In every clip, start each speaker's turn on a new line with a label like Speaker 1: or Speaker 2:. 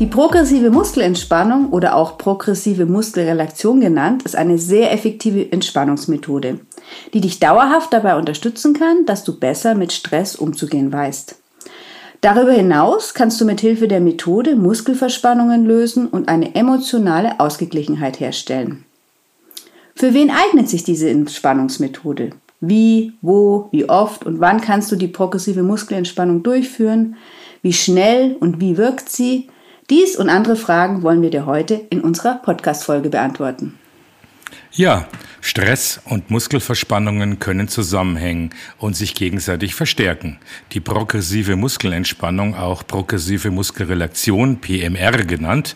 Speaker 1: Die progressive Muskelentspannung oder auch progressive Muskelrelaktion genannt, ist eine sehr effektive Entspannungsmethode, die dich dauerhaft dabei unterstützen kann, dass du besser mit Stress umzugehen weißt. Darüber hinaus kannst du mit Hilfe der Methode Muskelverspannungen lösen und eine emotionale Ausgeglichenheit herstellen. Für wen eignet sich diese Entspannungsmethode? Wie, wo, wie oft und wann kannst du die progressive Muskelentspannung durchführen? Wie schnell und wie wirkt sie? Dies und andere Fragen wollen wir dir heute in unserer Podcast-Folge beantworten.
Speaker 2: Ja, Stress und Muskelverspannungen können zusammenhängen und sich gegenseitig verstärken. Die progressive Muskelentspannung, auch progressive Muskelrelaktion, PMR genannt,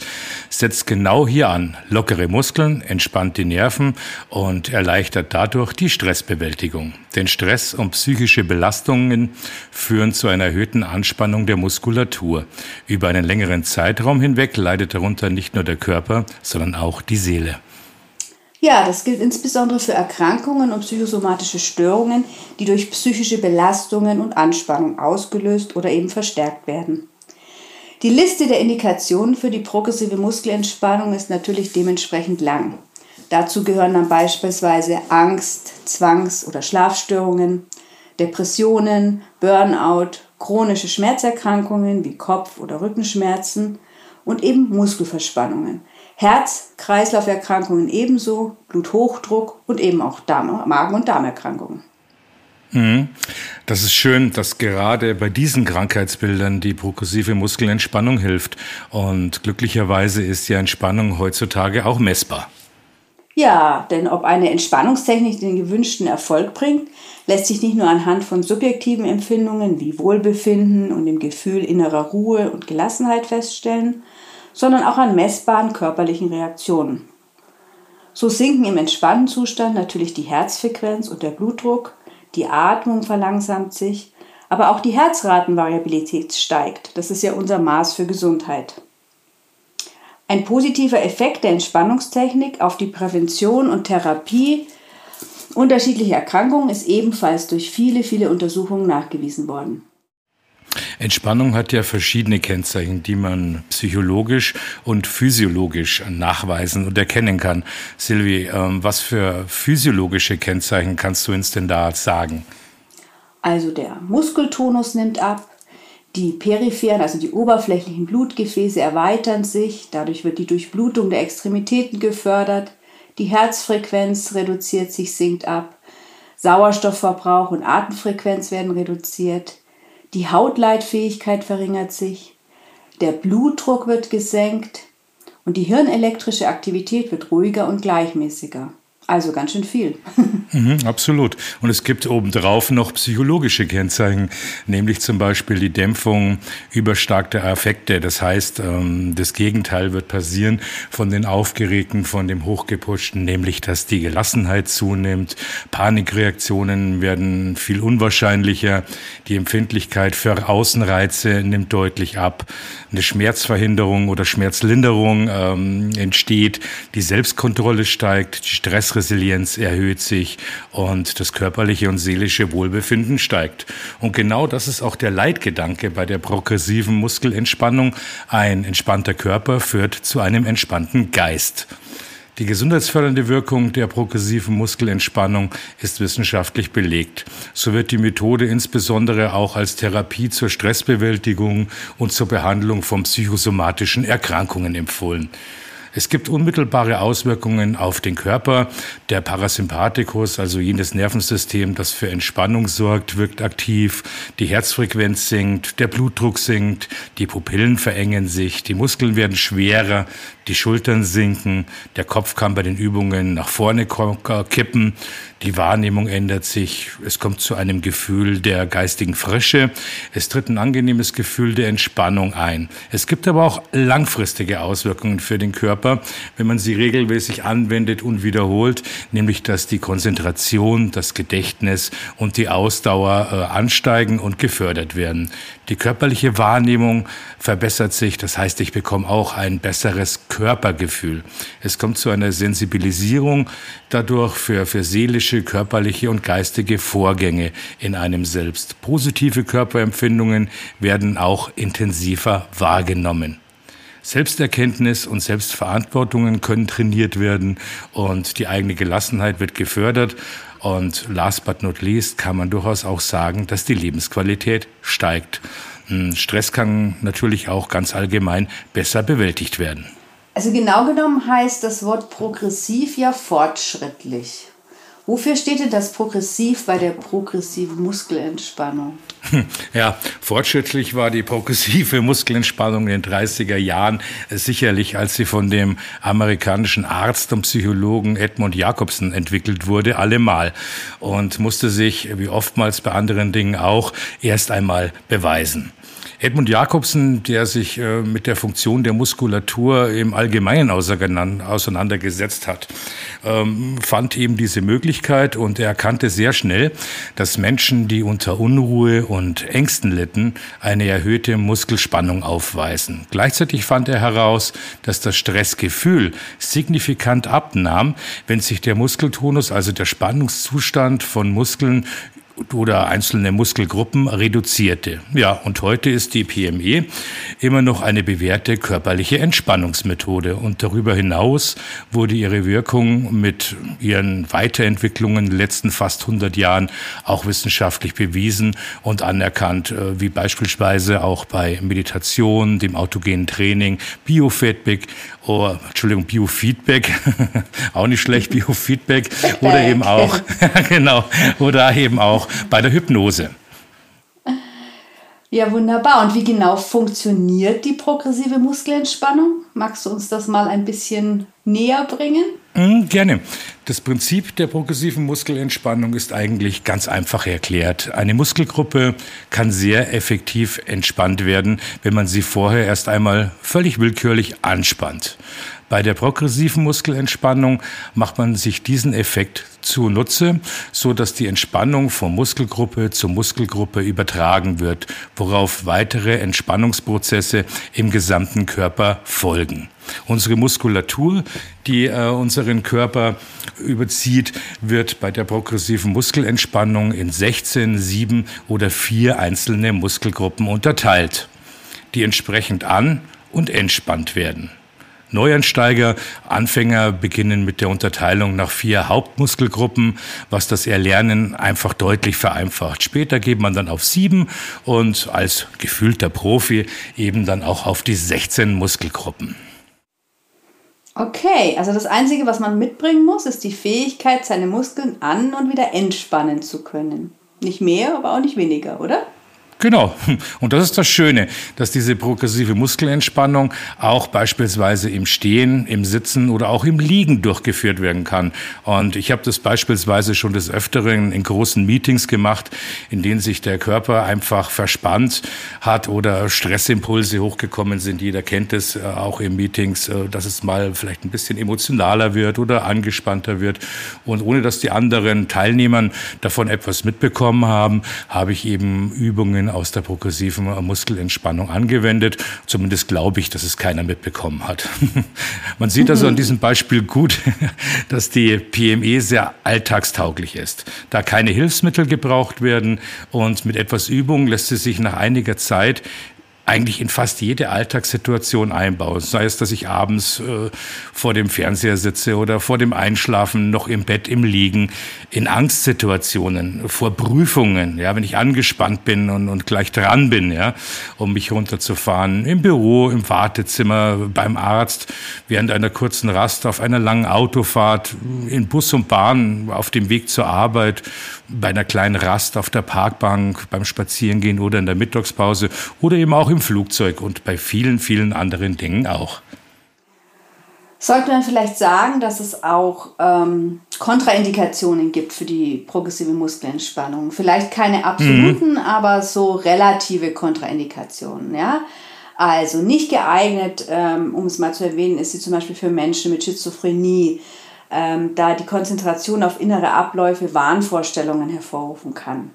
Speaker 2: setzt genau hier an. Lockere Muskeln, entspannt die Nerven und erleichtert dadurch die Stressbewältigung. Denn Stress und psychische Belastungen führen zu einer erhöhten Anspannung der Muskulatur. Über einen längeren Zeitraum hinweg leidet darunter nicht nur der Körper, sondern auch die Seele.
Speaker 1: Ja, das gilt insbesondere für Erkrankungen und psychosomatische Störungen, die durch psychische Belastungen und Anspannung ausgelöst oder eben verstärkt werden. Die Liste der Indikationen für die progressive Muskelentspannung ist natürlich dementsprechend lang. Dazu gehören dann beispielsweise Angst, Zwangs- oder Schlafstörungen, Depressionen, Burnout, chronische Schmerzerkrankungen wie Kopf- oder Rückenschmerzen und eben Muskelverspannungen, Herz-Kreislauf-Erkrankungen ebenso, Bluthochdruck und eben auch Darm Magen- und Darmerkrankungen.
Speaker 2: Mhm. Das ist schön, dass gerade bei diesen Krankheitsbildern die progressive Muskelentspannung hilft. Und glücklicherweise ist ja Entspannung heutzutage auch messbar.
Speaker 1: Ja, denn ob eine Entspannungstechnik den gewünschten Erfolg bringt, lässt sich nicht nur anhand von subjektiven Empfindungen wie Wohlbefinden und dem Gefühl innerer Ruhe und Gelassenheit feststellen, sondern auch an messbaren körperlichen Reaktionen. So sinken im entspannten Zustand natürlich die Herzfrequenz und der Blutdruck, die Atmung verlangsamt sich, aber auch die Herzratenvariabilität steigt. Das ist ja unser Maß für Gesundheit. Ein positiver Effekt der Entspannungstechnik auf die Prävention und Therapie unterschiedlicher Erkrankungen ist ebenfalls durch viele, viele Untersuchungen nachgewiesen worden.
Speaker 2: Entspannung hat ja verschiedene Kennzeichen, die man psychologisch und physiologisch nachweisen und erkennen kann. Silvi, ähm, was für physiologische Kennzeichen kannst du uns denn da sagen?
Speaker 1: Also der Muskeltonus nimmt ab, die peripheren, also die oberflächlichen Blutgefäße erweitern sich, dadurch wird die Durchblutung der Extremitäten gefördert, die Herzfrequenz reduziert sich, sinkt ab, Sauerstoffverbrauch und Atemfrequenz werden reduziert, die Hautleitfähigkeit verringert sich, der Blutdruck wird gesenkt und die hirnelektrische Aktivität wird ruhiger und gleichmäßiger. Also ganz schön viel.
Speaker 2: Mhm, absolut. Und es gibt obendrauf noch psychologische Kennzeichen, nämlich zum Beispiel die Dämpfung überstarkter Affekte. Das heißt, ähm, das Gegenteil wird passieren von den Aufgeregten, von dem Hochgeputschten, nämlich dass die Gelassenheit zunimmt. Panikreaktionen werden viel unwahrscheinlicher. Die Empfindlichkeit für Außenreize nimmt deutlich ab. Eine Schmerzverhinderung oder Schmerzlinderung ähm, entsteht. Die Selbstkontrolle steigt, die Stress Stressresilienz erhöht sich und das körperliche und seelische Wohlbefinden steigt. Und genau das ist auch der Leitgedanke bei der progressiven Muskelentspannung. Ein entspannter Körper führt zu einem entspannten Geist. Die gesundheitsfördernde Wirkung der progressiven Muskelentspannung ist wissenschaftlich belegt. So wird die Methode insbesondere auch als Therapie zur Stressbewältigung und zur Behandlung von psychosomatischen Erkrankungen empfohlen. Es gibt unmittelbare Auswirkungen auf den Körper. Der Parasympathikus, also jenes Nervensystem, das für Entspannung sorgt, wirkt aktiv. Die Herzfrequenz sinkt, der Blutdruck sinkt, die Pupillen verengen sich, die Muskeln werden schwerer, die Schultern sinken, der Kopf kann bei den Übungen nach vorne kippen, die Wahrnehmung ändert sich, es kommt zu einem Gefühl der geistigen Frische, es tritt ein angenehmes Gefühl der Entspannung ein. Es gibt aber auch langfristige Auswirkungen für den Körper, wenn man sie regelmäßig anwendet und wiederholt, nämlich dass die Konzentration, das Gedächtnis und die Ausdauer äh, ansteigen und gefördert werden. Die körperliche Wahrnehmung verbessert sich, das heißt, ich bekomme auch ein besseres Körpergefühl. Es kommt zu einer Sensibilisierung dadurch für, für seelische, körperliche und geistige Vorgänge in einem selbst. Positive Körperempfindungen werden auch intensiver wahrgenommen. Selbsterkenntnis und Selbstverantwortungen können trainiert werden und die eigene Gelassenheit wird gefördert. Und last but not least kann man durchaus auch sagen, dass die Lebensqualität steigt. Stress kann natürlich auch ganz allgemein besser bewältigt werden.
Speaker 1: Also genau genommen heißt das Wort progressiv ja fortschrittlich. Wofür steht denn das progressiv bei der progressiven Muskelentspannung?
Speaker 2: Ja, fortschrittlich war die progressive Muskelentspannung in den 30er Jahren sicherlich, als sie von dem amerikanischen Arzt und Psychologen Edmund Jacobson entwickelt wurde, allemal und musste sich, wie oftmals bei anderen Dingen auch, erst einmal beweisen. Edmund Jakobsen, der sich äh, mit der Funktion der Muskulatur im Allgemeinen auseinandergesetzt hat, ähm, fand eben diese Möglichkeit und er erkannte sehr schnell, dass Menschen, die unter Unruhe und Ängsten litten, eine erhöhte Muskelspannung aufweisen. Gleichzeitig fand er heraus, dass das Stressgefühl signifikant abnahm, wenn sich der Muskeltonus, also der Spannungszustand von Muskeln oder einzelne Muskelgruppen reduzierte. Ja, und heute ist die PME immer noch eine bewährte körperliche Entspannungsmethode. Und darüber hinaus wurde ihre Wirkung mit ihren Weiterentwicklungen in den letzten fast 100 Jahren auch wissenschaftlich bewiesen und anerkannt, äh, wie beispielsweise auch bei Meditation, dem autogenen Training, Biofeedback, oh, Entschuldigung, Biofeedback, auch nicht schlecht, Biofeedback, oder eben auch, genau, oder eben auch bei der Hypnose.
Speaker 1: Ja, wunderbar. Und wie genau funktioniert die progressive Muskelentspannung? Magst du uns das mal ein bisschen näher bringen?
Speaker 2: Mm, gerne. Das Prinzip der progressiven Muskelentspannung ist eigentlich ganz einfach erklärt. Eine Muskelgruppe kann sehr effektiv entspannt werden, wenn man sie vorher erst einmal völlig willkürlich anspannt. Bei der progressiven Muskelentspannung macht man sich diesen Effekt zunutze, so dass die Entspannung von Muskelgruppe zu Muskelgruppe übertragen wird, worauf weitere Entspannungsprozesse im gesamten Körper folgen. Unsere Muskulatur, die äh, unseren Körper überzieht, wird bei der progressiven Muskelentspannung in 16, 7 oder 4 einzelne Muskelgruppen unterteilt, die entsprechend an und entspannt werden. Neuansteiger, Anfänger beginnen mit der Unterteilung nach vier Hauptmuskelgruppen, was das Erlernen einfach deutlich vereinfacht. Später geht man dann auf sieben und als gefühlter Profi eben dann auch auf die 16 Muskelgruppen.
Speaker 1: Okay, also das Einzige, was man mitbringen muss, ist die Fähigkeit, seine Muskeln an und wieder entspannen zu können. Nicht mehr, aber auch nicht weniger, oder?
Speaker 2: Genau. Und das ist das Schöne, dass diese progressive Muskelentspannung auch beispielsweise im Stehen, im Sitzen oder auch im Liegen durchgeführt werden kann. Und ich habe das beispielsweise schon des Öfteren in großen Meetings gemacht, in denen sich der Körper einfach verspannt hat oder Stressimpulse hochgekommen sind. Jeder kennt es äh, auch in Meetings, äh, dass es mal vielleicht ein bisschen emotionaler wird oder angespannter wird. Und ohne dass die anderen Teilnehmern davon etwas mitbekommen haben, habe ich eben Übungen aus der progressiven Muskelentspannung angewendet. Zumindest glaube ich, dass es keiner mitbekommen hat. Man sieht also an diesem Beispiel gut, dass die PME sehr alltagstauglich ist, da keine Hilfsmittel gebraucht werden und mit etwas Übung lässt sie sich nach einiger Zeit eigentlich in fast jede Alltagssituation einbauen. Sei es, dass ich abends äh, vor dem Fernseher sitze oder vor dem Einschlafen noch im Bett im Liegen, in Angstsituationen, vor Prüfungen, ja, wenn ich angespannt bin und, und gleich dran bin, ja, um mich runterzufahren, im Büro, im Wartezimmer, beim Arzt, während einer kurzen Rast, auf einer langen Autofahrt, in Bus und Bahn, auf dem Weg zur Arbeit, bei einer kleinen Rast auf der Parkbank, beim Spazierengehen oder in der Mittagspause oder eben auch im Flugzeug und bei vielen, vielen anderen Dingen auch.
Speaker 1: Sollte man vielleicht sagen, dass es auch ähm, Kontraindikationen gibt für die progressive Muskelentspannung? Vielleicht keine absoluten, mhm. aber so relative Kontraindikationen. Ja? Also nicht geeignet, ähm, um es mal zu erwähnen, ist sie zum Beispiel für Menschen mit Schizophrenie, ähm, da die Konzentration auf innere Abläufe Wahnvorstellungen hervorrufen kann.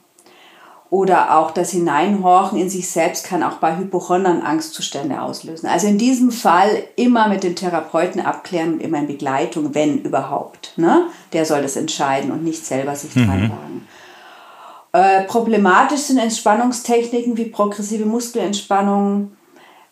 Speaker 1: Oder auch das Hineinhorchen in sich selbst kann auch bei Hypochondern Angstzustände auslösen. Also in diesem Fall immer mit dem Therapeuten abklären und immer in Begleitung, wenn überhaupt. Ne? Der soll das entscheiden und nicht selber sich mhm. dran wagen. Äh, problematisch sind Entspannungstechniken wie progressive Muskelentspannung,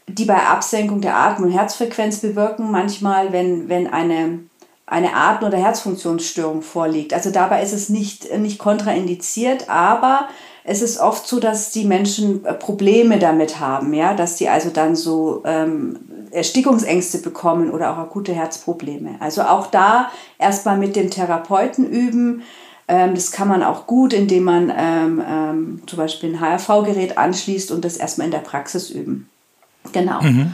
Speaker 1: die bei Absenkung der Atem- und Herzfrequenz bewirken. Manchmal, wenn, wenn eine eine Atem- oder Herzfunktionsstörung vorliegt. Also dabei ist es nicht, nicht kontraindiziert, aber es ist oft so, dass die Menschen äh, Probleme damit haben, ja, dass sie also dann so ähm, Erstickungsängste bekommen oder auch akute Herzprobleme. Also auch da erstmal mit dem Therapeuten üben. Ähm, das kann man auch gut, indem man ähm, ähm zum Beispiel ein HRV-Gerät anschließt und das erstmal in der Praxis üben. Genau. Mhm.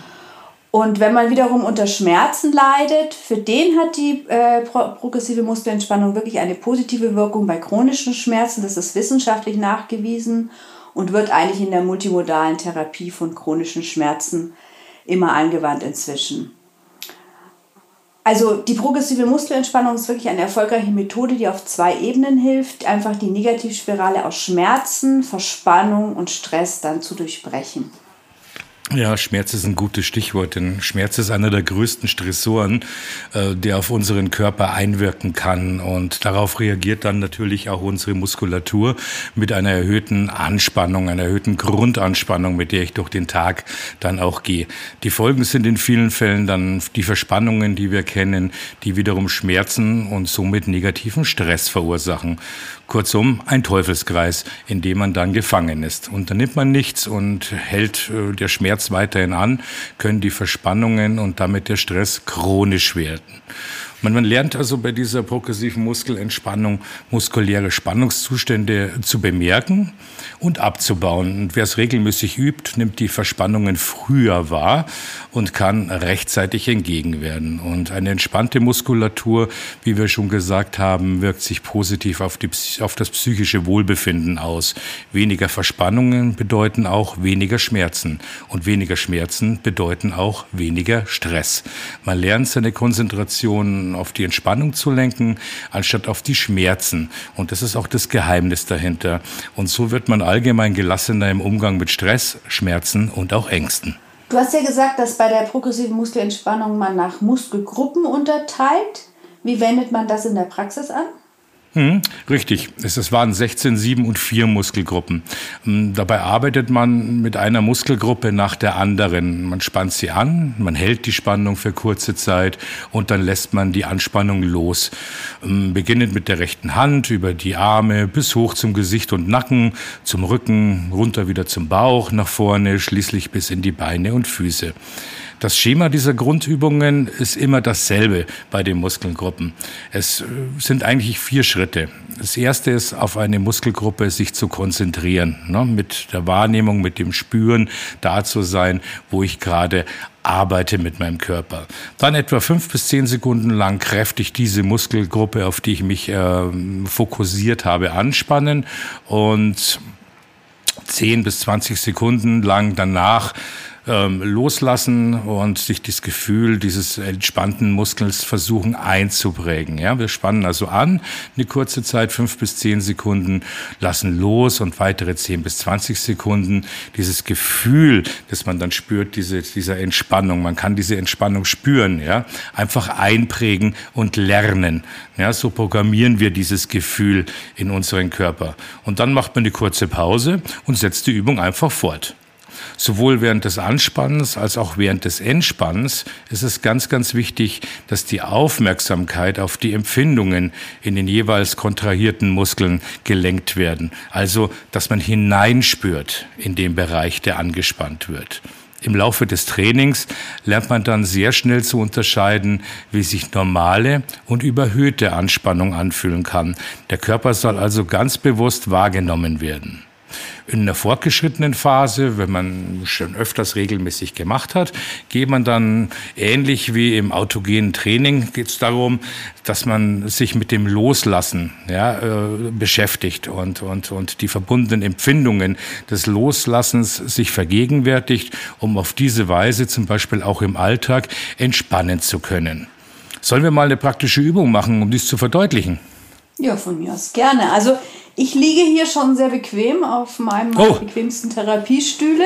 Speaker 1: Und wenn man wiederum unter Schmerzen leidet, für den hat die äh, progressive Muskelentspannung wirklich eine positive Wirkung bei chronischen Schmerzen. Das ist wissenschaftlich nachgewiesen und wird eigentlich in der multimodalen Therapie von chronischen Schmerzen immer angewandt inzwischen. Also die progressive Muskelentspannung ist wirklich eine erfolgreiche Methode, die auf zwei Ebenen hilft, einfach die Negativspirale aus Schmerzen, Verspannung und Stress dann zu durchbrechen.
Speaker 2: Ja, Schmerz ist ein gutes Stichwort, denn Schmerz ist einer der größten Stressoren, äh, der auf unseren Körper einwirken kann. Und darauf reagiert dann natürlich auch unsere Muskulatur mit einer erhöhten Anspannung, einer erhöhten Grundanspannung, mit der ich durch den Tag dann auch gehe. Die Folgen sind in vielen Fällen dann die Verspannungen, die wir kennen, die wiederum Schmerzen und somit negativen Stress verursachen. Kurzum, ein Teufelskreis, in dem man dann gefangen ist. Unternimmt man nichts und hält äh, der Schmerz weiterhin an, können die Verspannungen und damit der Stress chronisch werden. Man, man lernt also bei dieser progressiven Muskelentspannung muskuläre Spannungszustände zu bemerken und abzubauen. Und wer es regelmäßig übt, nimmt die Verspannungen früher wahr und kann rechtzeitig entgegenwerden. Und eine entspannte Muskulatur, wie wir schon gesagt haben, wirkt sich positiv auf, die, auf das psychische Wohlbefinden aus. Weniger Verspannungen bedeuten auch weniger Schmerzen. Und weniger Schmerzen bedeuten auch weniger Stress. Man lernt seine Konzentration auf die Entspannung zu lenken, anstatt auf die Schmerzen. Und das ist auch das Geheimnis dahinter. Und so wird man allgemein gelassener im Umgang mit Stress, Schmerzen und auch Ängsten.
Speaker 1: Du hast ja gesagt, dass bei der progressiven Muskelentspannung man nach Muskelgruppen unterteilt. Wie wendet man das in der Praxis an?
Speaker 2: Hm, richtig. Es, waren 16, 7 und 4 Muskelgruppen. Hm, dabei arbeitet man mit einer Muskelgruppe nach der anderen. Man spannt sie an, man hält die Spannung für kurze Zeit und dann lässt man die Anspannung los. Hm, beginnend mit der rechten Hand über die Arme bis hoch zum Gesicht und Nacken, zum Rücken, runter wieder zum Bauch, nach vorne, schließlich bis in die Beine und Füße. Das Schema dieser Grundübungen ist immer dasselbe bei den Muskelgruppen. Es äh, sind eigentlich vier Schritte. Das erste ist, auf eine Muskelgruppe sich zu konzentrieren, ne, mit der Wahrnehmung, mit dem Spüren, da zu sein, wo ich gerade arbeite mit meinem Körper. Dann etwa fünf bis zehn Sekunden lang kräftig diese Muskelgruppe, auf die ich mich äh, fokussiert habe, anspannen und zehn bis zwanzig Sekunden lang danach ähm, loslassen und sich das Gefühl dieses entspannten Muskels versuchen einzuprägen. Ja, wir spannen also an, eine kurze Zeit, fünf bis zehn Sekunden, lassen los und weitere zehn bis zwanzig Sekunden. Dieses Gefühl, das man dann spürt, diese, dieser Entspannung, man kann diese Entspannung spüren, ja, einfach einprägen und lernen. Ja, so programmieren wir dieses Gefühl in unseren Körper. Und dann macht man eine kurze Pause und setzt die Übung einfach fort sowohl während des Anspannens als auch während des Entspannens ist es ganz, ganz wichtig, dass die Aufmerksamkeit auf die Empfindungen in den jeweils kontrahierten Muskeln gelenkt werden. Also, dass man hineinspürt in den Bereich, der angespannt wird. Im Laufe des Trainings lernt man dann sehr schnell zu unterscheiden, wie sich normale und überhöhte Anspannung anfühlen kann. Der Körper soll also ganz bewusst wahrgenommen werden. In einer fortgeschrittenen Phase, wenn man schon öfters regelmäßig gemacht hat, geht man dann ähnlich wie im autogenen Training, geht es darum, dass man sich mit dem Loslassen ja, äh, beschäftigt und, und, und die verbundenen Empfindungen des Loslassens sich vergegenwärtigt, um auf diese Weise zum Beispiel auch im Alltag entspannen zu können. Sollen wir mal eine praktische Übung machen, um dies zu verdeutlichen?
Speaker 1: Ja, von mir aus gerne. Also ich liege hier schon sehr bequem auf meinem oh. bequemsten Therapiestühle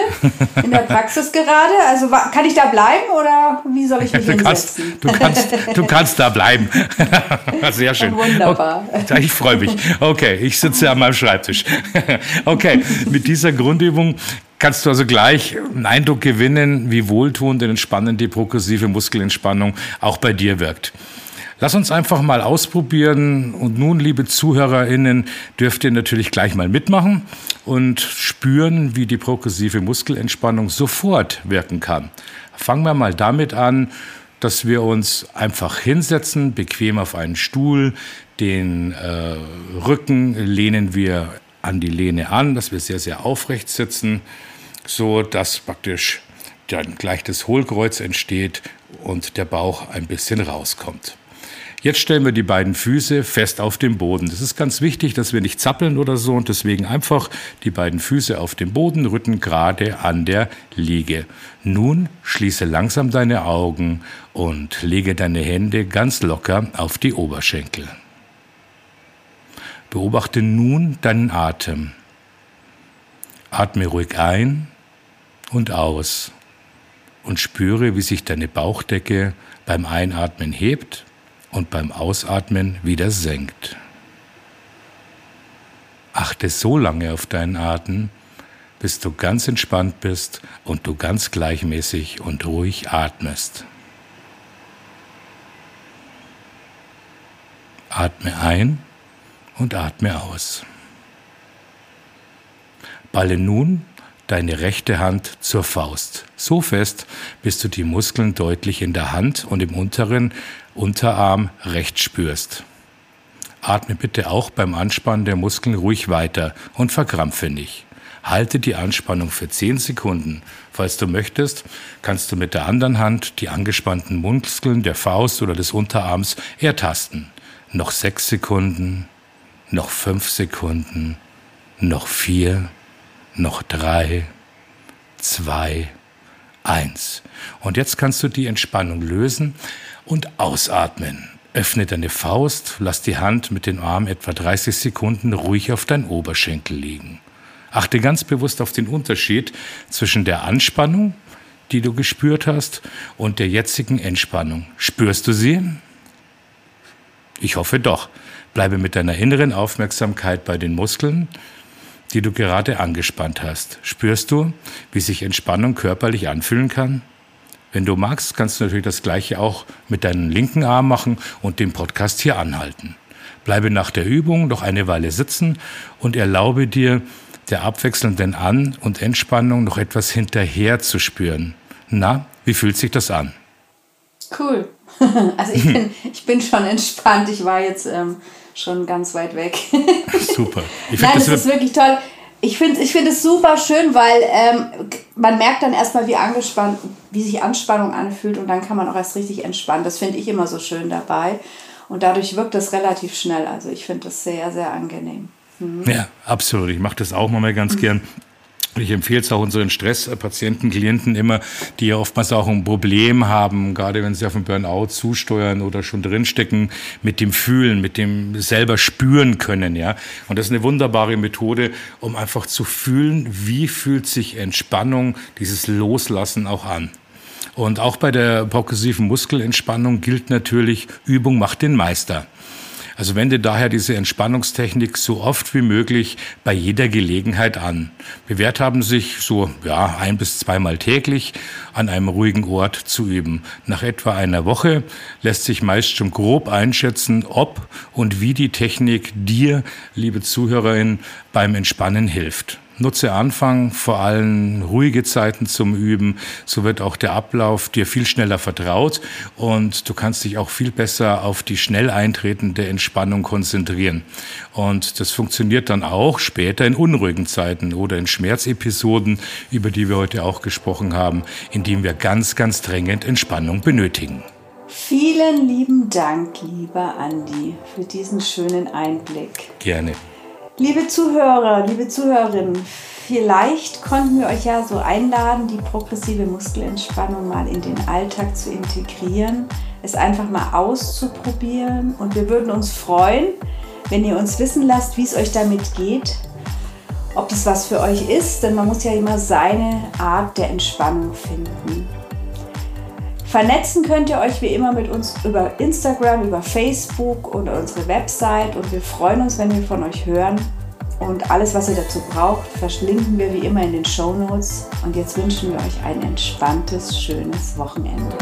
Speaker 1: in der Praxis gerade. Also kann ich da bleiben oder wie soll ich mich
Speaker 2: du
Speaker 1: hinsetzen?
Speaker 2: Kannst, du, kannst, du kannst da bleiben. Sehr schön.
Speaker 1: Wunderbar.
Speaker 2: Okay, ich freue mich. Okay, ich sitze an meinem Schreibtisch. Okay, mit dieser Grundübung kannst du also gleich einen Eindruck gewinnen, wie wohltuend und entspannend die progressive Muskelentspannung auch bei dir wirkt. Lass uns einfach mal ausprobieren. Und nun, liebe ZuhörerInnen, dürft ihr natürlich gleich mal mitmachen und spüren, wie die progressive Muskelentspannung sofort wirken kann. Fangen wir mal damit an, dass wir uns einfach hinsetzen, bequem auf einen Stuhl, den äh, Rücken lehnen wir an die Lehne an, dass wir sehr, sehr aufrecht sitzen, so dass praktisch dann gleich das Hohlkreuz entsteht und der Bauch ein bisschen rauskommt. Jetzt stellen wir die beiden Füße fest auf den Boden. Das ist ganz wichtig, dass wir nicht zappeln oder so und deswegen einfach die beiden Füße auf dem Boden, Rücken gerade an der Liege. Nun schließe langsam deine Augen und lege deine Hände ganz locker auf die Oberschenkel. Beobachte nun deinen Atem. Atme ruhig ein und aus und spüre, wie sich deine Bauchdecke beim Einatmen hebt und beim Ausatmen wieder senkt. Achte so lange auf deinen Atem, bis du ganz entspannt bist und du ganz gleichmäßig und ruhig atmest. Atme ein und atme aus. Balle nun deine rechte Hand zur Faust, so fest, bis du die Muskeln deutlich in der Hand und im unteren Unterarm rechts spürst. Atme bitte auch beim Anspannen der Muskeln ruhig weiter und verkrampfe nicht. Halte die Anspannung für 10 Sekunden. Falls du möchtest, kannst du mit der anderen Hand die angespannten Muskeln der Faust oder des Unterarms ertasten. Noch 6 Sekunden, noch 5 Sekunden, noch 4, noch 3, 2, 1. Und jetzt kannst du die Entspannung lösen und ausatmen. Öffne deine Faust, lass die Hand mit den Armen etwa 30 Sekunden ruhig auf dein Oberschenkel liegen. Achte ganz bewusst auf den Unterschied zwischen der Anspannung, die du gespürt hast, und der jetzigen Entspannung. Spürst du sie? Ich hoffe doch. Bleibe mit deiner inneren Aufmerksamkeit bei den Muskeln, die du gerade angespannt hast. Spürst du, wie sich Entspannung körperlich anfühlen kann? Wenn du magst, kannst du natürlich das gleiche auch mit deinem linken Arm machen und den Podcast hier anhalten. Bleibe nach der Übung noch eine Weile sitzen und erlaube dir, der abwechselnden An- und Entspannung noch etwas hinterher zu spüren. Na, wie fühlt sich das an?
Speaker 1: Cool. Also ich bin, ich bin schon entspannt. Ich war jetzt ähm, schon ganz weit weg.
Speaker 2: Super.
Speaker 1: Nein, das ist wirklich toll. Ich finde ich find es super schön, weil ähm, man merkt dann erstmal, wie angespannt, wie sich Anspannung anfühlt und dann kann man auch erst richtig entspannen. Das finde ich immer so schön dabei. Und dadurch wirkt es relativ schnell. Also ich finde das sehr, sehr angenehm.
Speaker 2: Mhm. Ja, absolut. Ich mache das auch mal ganz mhm. gern. Ich empfehle es auch unseren Stresspatienten, Klienten immer, die ja oftmals auch ein Problem haben, gerade wenn sie auf den Burnout zusteuern oder schon drinstecken, mit dem Fühlen, mit dem selber spüren können, ja. Und das ist eine wunderbare Methode, um einfach zu fühlen, wie fühlt sich Entspannung, dieses Loslassen auch an. Und auch bei der progressiven Muskelentspannung gilt natürlich, Übung macht den Meister. Also wende daher diese Entspannungstechnik so oft wie möglich bei jeder Gelegenheit an. Bewährt haben sich so ja, ein bis zweimal täglich an einem ruhigen Ort zu üben. Nach etwa einer Woche lässt sich meist schon grob einschätzen, ob und wie die Technik dir, liebe Zuhörerin, beim Entspannen hilft. Nutze Anfang vor allem ruhige Zeiten zum Üben. So wird auch der Ablauf dir viel schneller vertraut und du kannst dich auch viel besser auf die schnell eintretende Entspannung konzentrieren. Und das funktioniert dann auch später in unruhigen Zeiten oder in Schmerzepisoden, über die wir heute auch gesprochen haben, in denen wir ganz, ganz drängend Entspannung benötigen.
Speaker 1: Vielen lieben Dank, lieber Andi, für diesen schönen Einblick.
Speaker 2: Gerne.
Speaker 1: Liebe Zuhörer, liebe Zuhörerinnen, vielleicht konnten wir euch ja so einladen, die progressive Muskelentspannung mal in den Alltag zu integrieren, es einfach mal auszuprobieren und wir würden uns freuen, wenn ihr uns wissen lasst, wie es euch damit geht, ob das was für euch ist, denn man muss ja immer seine Art der Entspannung finden. Vernetzen könnt ihr euch wie immer mit uns über Instagram, über Facebook und unsere Website und wir freuen uns, wenn wir von euch hören. Und alles, was ihr dazu braucht, verschlinken wir wie immer in den Show Notes. Und jetzt wünschen wir euch ein entspanntes, schönes Wochenende.